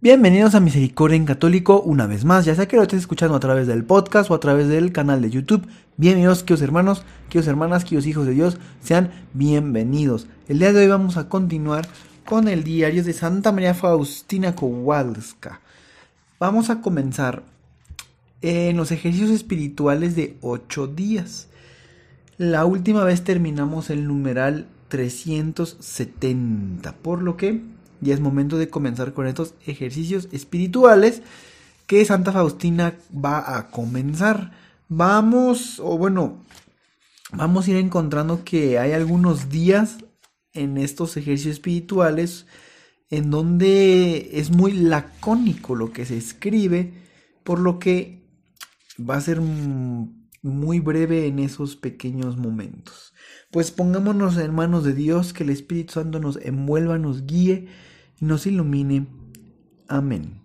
Bienvenidos a Misericordia en Católico una vez más, ya sea que lo estés escuchando a través del podcast o a través del canal de YouTube. Bienvenidos, queridos hermanos, queridos hermanas, queridos hijos de Dios, sean bienvenidos. El día de hoy vamos a continuar con el diario de Santa María Faustina Kowalska. Vamos a comenzar en los ejercicios espirituales de 8 días. La última vez terminamos el numeral 370, por lo que ya es momento de comenzar con estos ejercicios espirituales que Santa Faustina va a comenzar. Vamos, o bueno, vamos a ir encontrando que hay algunos días en estos ejercicios espirituales en donde es muy lacónico lo que se escribe, por lo que va a ser muy breve en esos pequeños momentos. Pues pongámonos en manos de Dios, que el Espíritu Santo nos envuelva, nos guíe nos ilumine. Amén.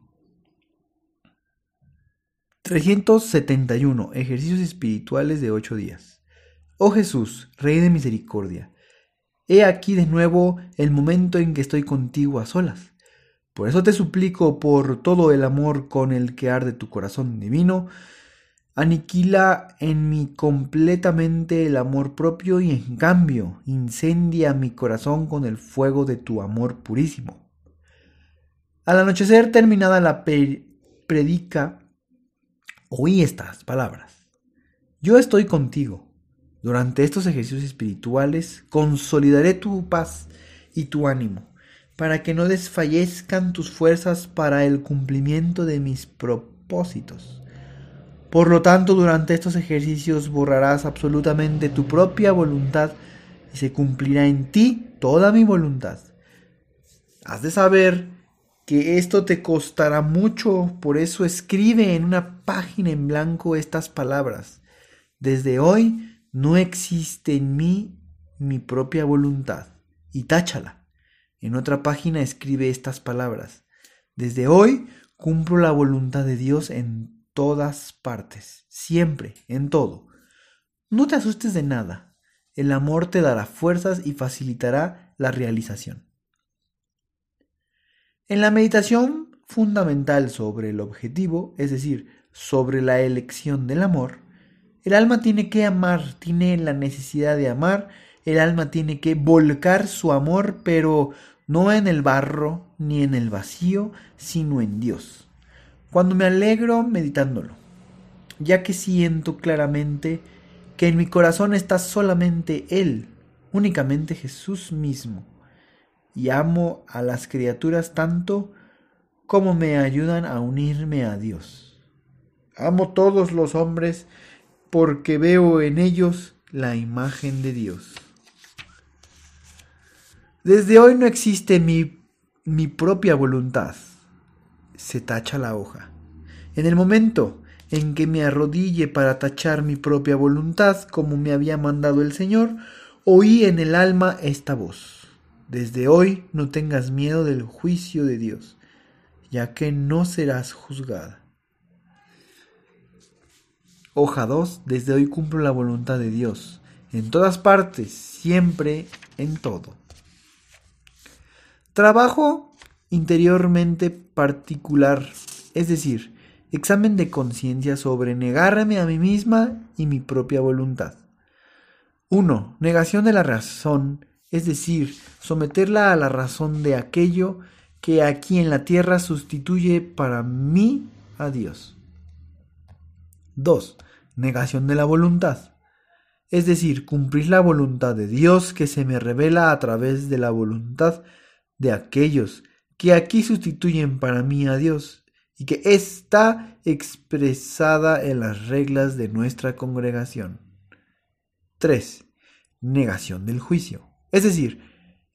371. Ejercicios espirituales de 8 días. Oh Jesús, Rey de Misericordia, he aquí de nuevo el momento en que estoy contigo a solas. Por eso te suplico por todo el amor con el que arde tu corazón divino, aniquila en mí completamente el amor propio y en cambio incendia mi corazón con el fuego de tu amor purísimo. Al anochecer terminada la predica, oí estas palabras. Yo estoy contigo. Durante estos ejercicios espirituales consolidaré tu paz y tu ánimo, para que no desfallezcan tus fuerzas para el cumplimiento de mis propósitos. Por lo tanto, durante estos ejercicios borrarás absolutamente tu propia voluntad y se cumplirá en ti toda mi voluntad. Has de saber que esto te costará mucho, por eso escribe en una página en blanco estas palabras. Desde hoy no existe en mí mi propia voluntad y táchala. En otra página escribe estas palabras. Desde hoy cumplo la voluntad de Dios en todas partes, siempre, en todo. No te asustes de nada. El amor te dará fuerzas y facilitará la realización. En la meditación fundamental sobre el objetivo, es decir, sobre la elección del amor, el alma tiene que amar, tiene la necesidad de amar, el alma tiene que volcar su amor, pero no en el barro ni en el vacío, sino en Dios. Cuando me alegro meditándolo, ya que siento claramente que en mi corazón está solamente Él, únicamente Jesús mismo, y amo a las criaturas tanto como me ayudan a unirme a Dios. Amo todos los hombres porque veo en ellos la imagen de Dios. Desde hoy no existe mi, mi propia voluntad. Se tacha la hoja. En el momento en que me arrodille para tachar mi propia voluntad como me había mandado el Señor, oí en el alma esta voz. Desde hoy no tengas miedo del juicio de Dios, ya que no serás juzgada. Hoja 2. Desde hoy cumplo la voluntad de Dios, en todas partes, siempre, en todo. Trabajo interiormente particular, es decir, examen de conciencia sobre negarme a mí misma y mi propia voluntad. 1. Negación de la razón es decir, someterla a la razón de aquello que aquí en la tierra sustituye para mí a Dios. 2. Negación de la voluntad. Es decir, cumplir la voluntad de Dios que se me revela a través de la voluntad de aquellos que aquí sustituyen para mí a Dios y que está expresada en las reglas de nuestra congregación. 3. Negación del juicio. Es decir,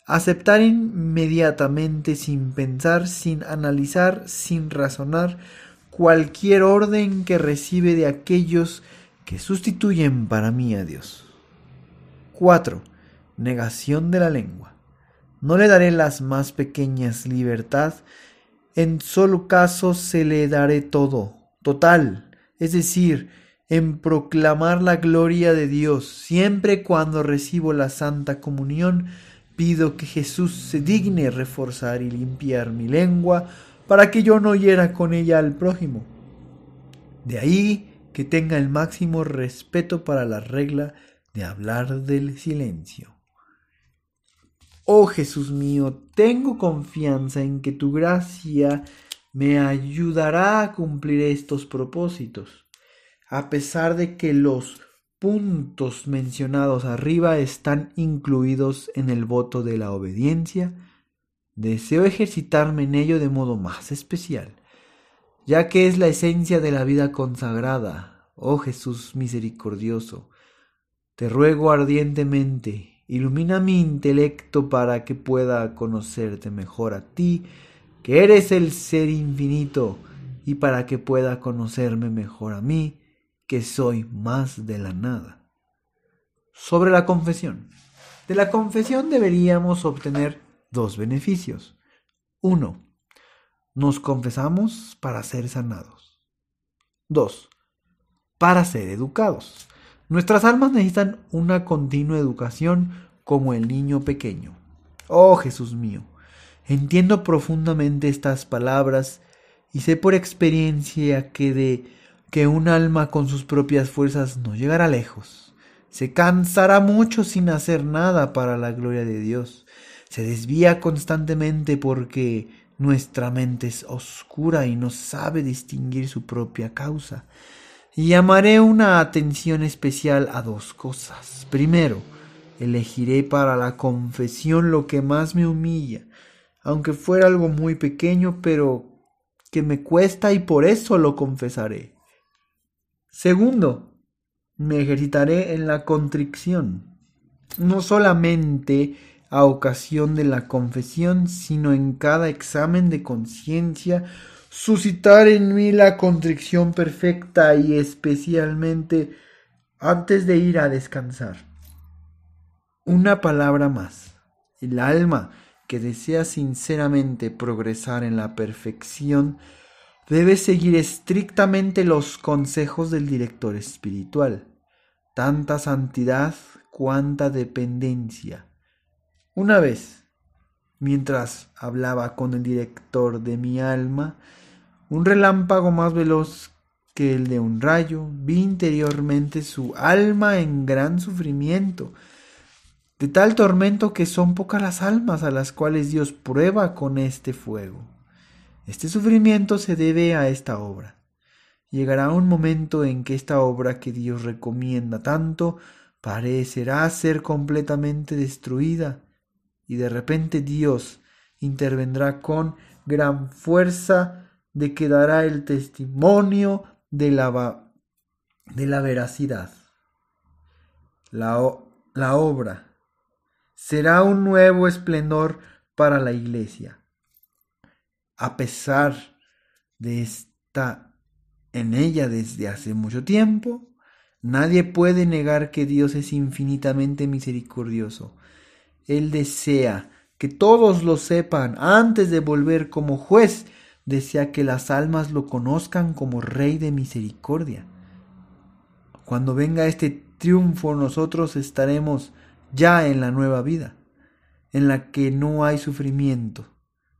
aceptar inmediatamente, sin pensar, sin analizar, sin razonar, cualquier orden que recibe de aquellos que sustituyen para mí a Dios. 4. Negación de la lengua. No le daré las más pequeñas libertad, en solo caso se le daré todo, total, es decir, en proclamar la gloria de Dios. Siempre cuando recibo la Santa Comunión, pido que Jesús se digne reforzar y limpiar mi lengua para que yo no hiera con ella al prójimo. De ahí que tenga el máximo respeto para la regla de hablar del silencio. Oh Jesús mío, tengo confianza en que tu gracia me ayudará a cumplir estos propósitos a pesar de que los puntos mencionados arriba están incluidos en el voto de la obediencia, deseo ejercitarme en ello de modo más especial, ya que es la esencia de la vida consagrada, oh Jesús misericordioso. Te ruego ardientemente, ilumina mi intelecto para que pueda conocerte mejor a ti, que eres el ser infinito, y para que pueda conocerme mejor a mí, que soy más de la nada. Sobre la confesión. De la confesión deberíamos obtener dos beneficios. Uno, nos confesamos para ser sanados. Dos, para ser educados. Nuestras almas necesitan una continua educación como el niño pequeño. Oh Jesús mío, entiendo profundamente estas palabras y sé por experiencia que de que un alma con sus propias fuerzas no llegará lejos. Se cansará mucho sin hacer nada para la gloria de Dios. Se desvía constantemente porque nuestra mente es oscura y no sabe distinguir su propia causa. Llamaré una atención especial a dos cosas. Primero, elegiré para la confesión lo que más me humilla, aunque fuera algo muy pequeño, pero que me cuesta y por eso lo confesaré. Segundo, me ejercitaré en la contrición, no solamente a ocasión de la confesión, sino en cada examen de conciencia, suscitar en mí la contrición perfecta y especialmente antes de ir a descansar. Una palabra más. El alma que desea sinceramente progresar en la perfección debe seguir estrictamente los consejos del director espiritual, tanta santidad cuanta dependencia. Una vez, mientras hablaba con el director de mi alma, un relámpago más veloz que el de un rayo, vi interiormente su alma en gran sufrimiento, de tal tormento que son pocas las almas a las cuales Dios prueba con este fuego. Este sufrimiento se debe a esta obra. Llegará un momento en que esta obra que Dios recomienda tanto parecerá ser completamente destruida y de repente Dios intervendrá con gran fuerza de que dará el testimonio de la, de la veracidad. La, la obra será un nuevo esplendor para la iglesia a pesar de estar en ella desde hace mucho tiempo, nadie puede negar que Dios es infinitamente misericordioso. Él desea que todos lo sepan antes de volver como juez, desea que las almas lo conozcan como Rey de misericordia. Cuando venga este triunfo nosotros estaremos ya en la nueva vida, en la que no hay sufrimiento,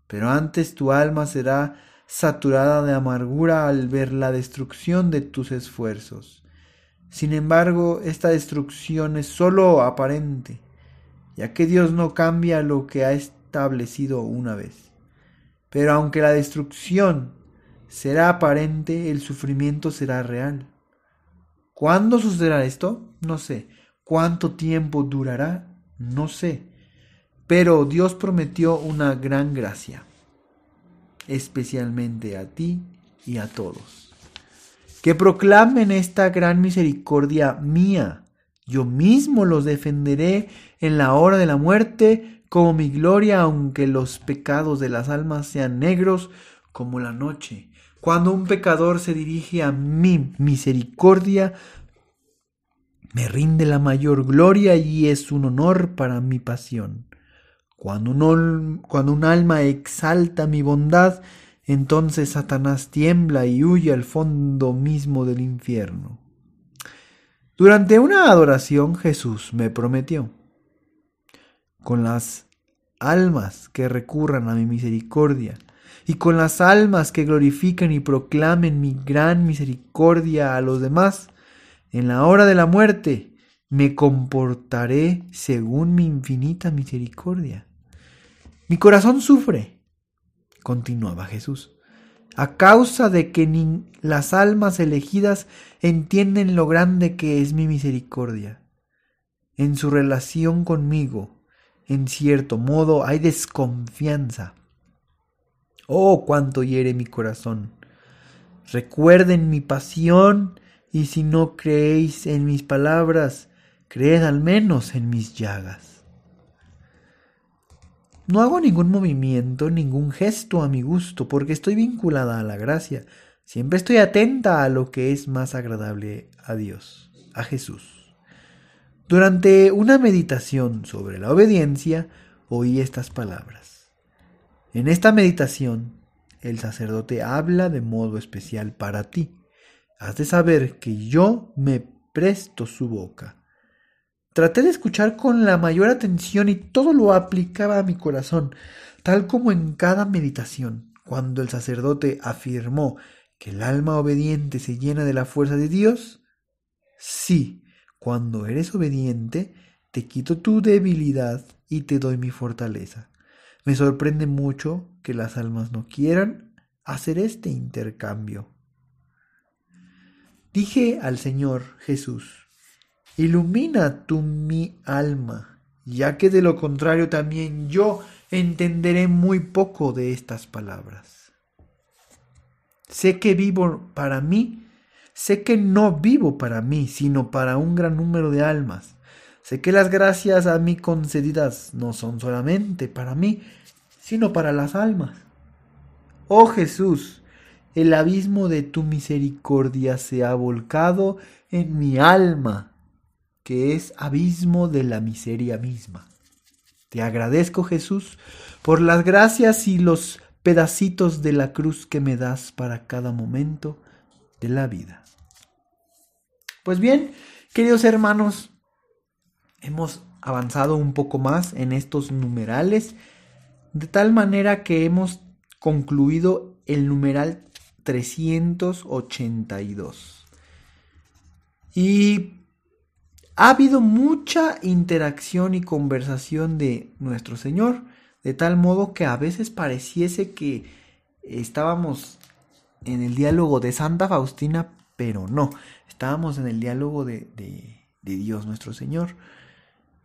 pero antes tu alma será saturada de amargura al ver la destrucción de tus esfuerzos. Sin embargo, esta destrucción es sólo aparente, ya que Dios no cambia lo que ha establecido una vez. Pero aunque la destrucción será aparente, el sufrimiento será real. ¿Cuándo sucederá esto? No sé. ¿Cuánto tiempo durará? No sé. Pero Dios prometió una gran gracia, especialmente a ti y a todos. Que proclamen esta gran misericordia mía. Yo mismo los defenderé en la hora de la muerte como mi gloria, aunque los pecados de las almas sean negros como la noche. Cuando un pecador se dirige a mi misericordia, me rinde la mayor gloria y es un honor para mi pasión. Cuando un, alma exalta mi bondad, entonces Satanás tiembla y huye al fondo mismo del infierno. Durante una adoración Jesús me prometió, con las almas que recurran a mi misericordia, y con las almas que glorifiquen y proclamen mi gran misericordia a los demás, en la hora de la muerte me comportaré según mi infinita misericordia. Mi corazón sufre, continuaba Jesús, a causa de que ni las almas elegidas entienden lo grande que es mi misericordia. En su relación conmigo, en cierto modo, hay desconfianza. Oh, cuánto hiere mi corazón. Recuerden mi pasión, y si no creéis en mis palabras, creed al menos en mis llagas. No hago ningún movimiento, ningún gesto a mi gusto, porque estoy vinculada a la gracia. Siempre estoy atenta a lo que es más agradable a Dios, a Jesús. Durante una meditación sobre la obediencia, oí estas palabras. En esta meditación, el sacerdote habla de modo especial para ti. Has de saber que yo me presto su boca Traté de escuchar con la mayor atención y todo lo aplicaba a mi corazón, tal como en cada meditación, cuando el sacerdote afirmó que el alma obediente se llena de la fuerza de Dios. Sí, cuando eres obediente, te quito tu debilidad y te doy mi fortaleza. Me sorprende mucho que las almas no quieran hacer este intercambio. Dije al Señor Jesús, Ilumina tú mi alma, ya que de lo contrario también yo entenderé muy poco de estas palabras. Sé que vivo para mí, sé que no vivo para mí, sino para un gran número de almas. Sé que las gracias a mí concedidas no son solamente para mí, sino para las almas. Oh Jesús, el abismo de tu misericordia se ha volcado en mi alma que es abismo de la miseria misma. Te agradezco, Jesús, por las gracias y los pedacitos de la cruz que me das para cada momento de la vida. Pues bien, queridos hermanos, hemos avanzado un poco más en estos numerales, de tal manera que hemos concluido el numeral 382. Y ha habido mucha interacción y conversación de nuestro Señor, de tal modo que a veces pareciese que estábamos en el diálogo de Santa Faustina, pero no, estábamos en el diálogo de, Dios nuestro Señor.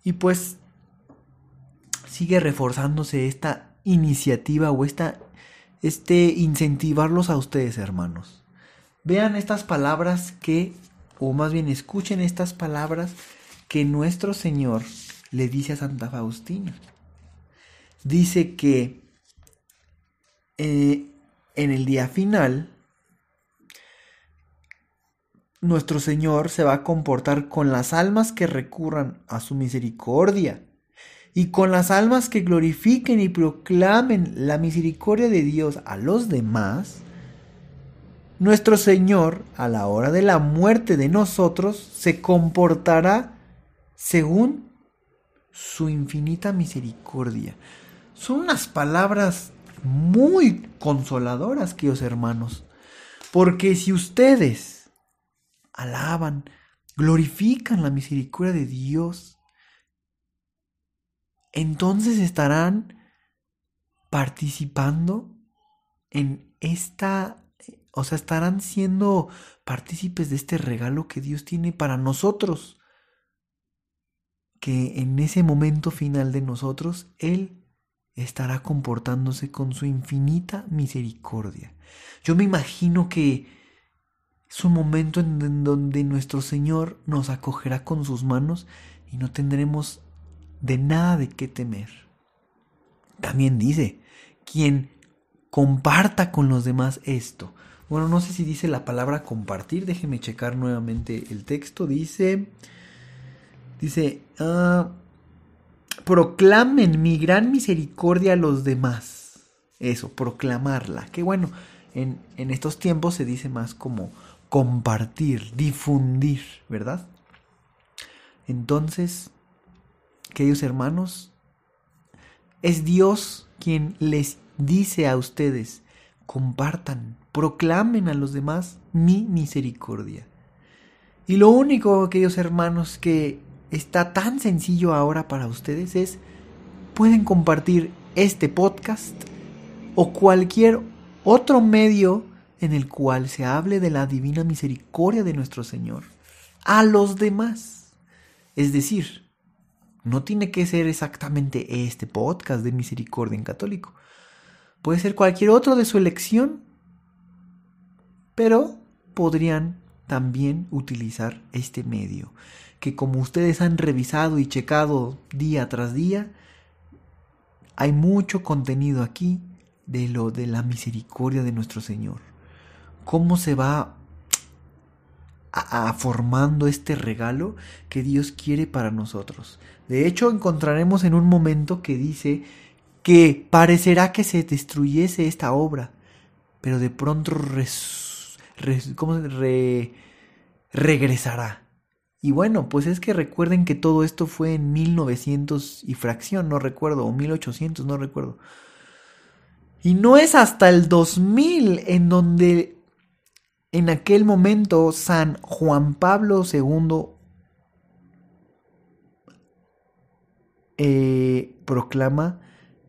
Y pues sigue reforzándose esta iniciativa o esta, este incentivarlos a ustedes, hermanos. Vean estas palabras que o más bien escuchen estas palabras que nuestro Señor le dice a Santa Faustina. Dice que eh, en el día final, nuestro Señor se va a comportar con las almas que recurran a su misericordia y con las almas que glorifiquen y proclamen la misericordia de Dios a los demás nuestro Señor, a la hora de la muerte de nosotros, se comportará según su infinita misericordia. Son unas palabras muy consoladoras, queridos hermanos, porque si ustedes alaban, glorifican la misericordia de Dios, entonces estarán participando en esta o sea, estarán siendo partícipes de este regalo que Dios tiene para nosotros. Que en ese momento final de nosotros, Él estará comportándose con su infinita misericordia. Yo me imagino que es un momento en donde nuestro Señor nos acogerá con sus manos y no tendremos de nada de qué temer. también dice, quien comparta con los demás esto. Bueno, no sé si dice la palabra compartir, déjeme checar nuevamente el texto. Dice, dice, ah, proclamen mi gran misericordia a los demás. Eso, proclamarla. Qué bueno, en, en estos tiempos se dice más como compartir, difundir, ¿verdad? Entonces, queridos hermanos, es Dios quien les dice a ustedes, compartan, proclamen a los demás mi misericordia. Y lo único, queridos hermanos, que está tan sencillo ahora para ustedes es, pueden compartir este podcast o cualquier otro medio en el cual se hable de la divina misericordia de nuestro Señor a los demás. Es decir, no tiene que ser exactamente este podcast de misericordia en católico. Puede ser cualquier otro de su elección, pero podrían también utilizar este medio, que como ustedes han revisado y checado día tras día, hay mucho contenido aquí de lo de la misericordia de nuestro Señor. Cómo se va a, formando este regalo que Dios quiere para nosotros. De hecho, encontraremos en un momento que dice que parecerá que se destruyese esta obra, pero de pronto regresará. Y bueno, pues es que recuerden que todo esto fue en 1900 y fracción, no recuerdo, o 1800, no recuerdo. Y no es hasta el 2000 en donde en aquel momento San Juan Pablo II eh, proclama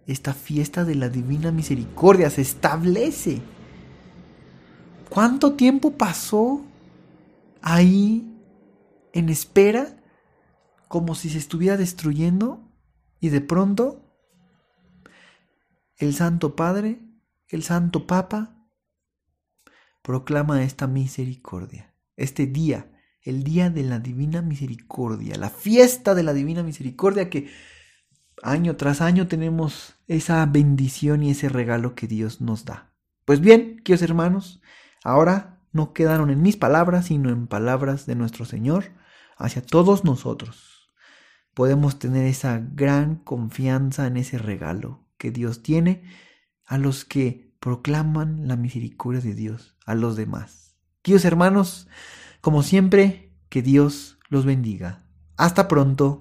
esta fiesta de la Divina Misericordia, se establece. ¿Cuánto tiempo pasó ahí en espera como si se estuviera destruyendo y de pronto el Santo Padre, el Santo Papa, proclama esta misericordia, este día, el día de la Divina Misericordia, la fiesta de la Divina Misericordia que año tras año tenemos esa bendición y ese regalo que Dios nos da. Pues bien, queridos hermanos, ahora no quedaron en mis palabras, sino en palabras de nuestro Señor hacia todos nosotros. Podemos tener esa gran confianza en ese regalo que Dios tiene a los que proclaman la misericordia de Dios a los demás. Queridos hermanos, como siempre, que Dios los bendiga. Hasta pronto.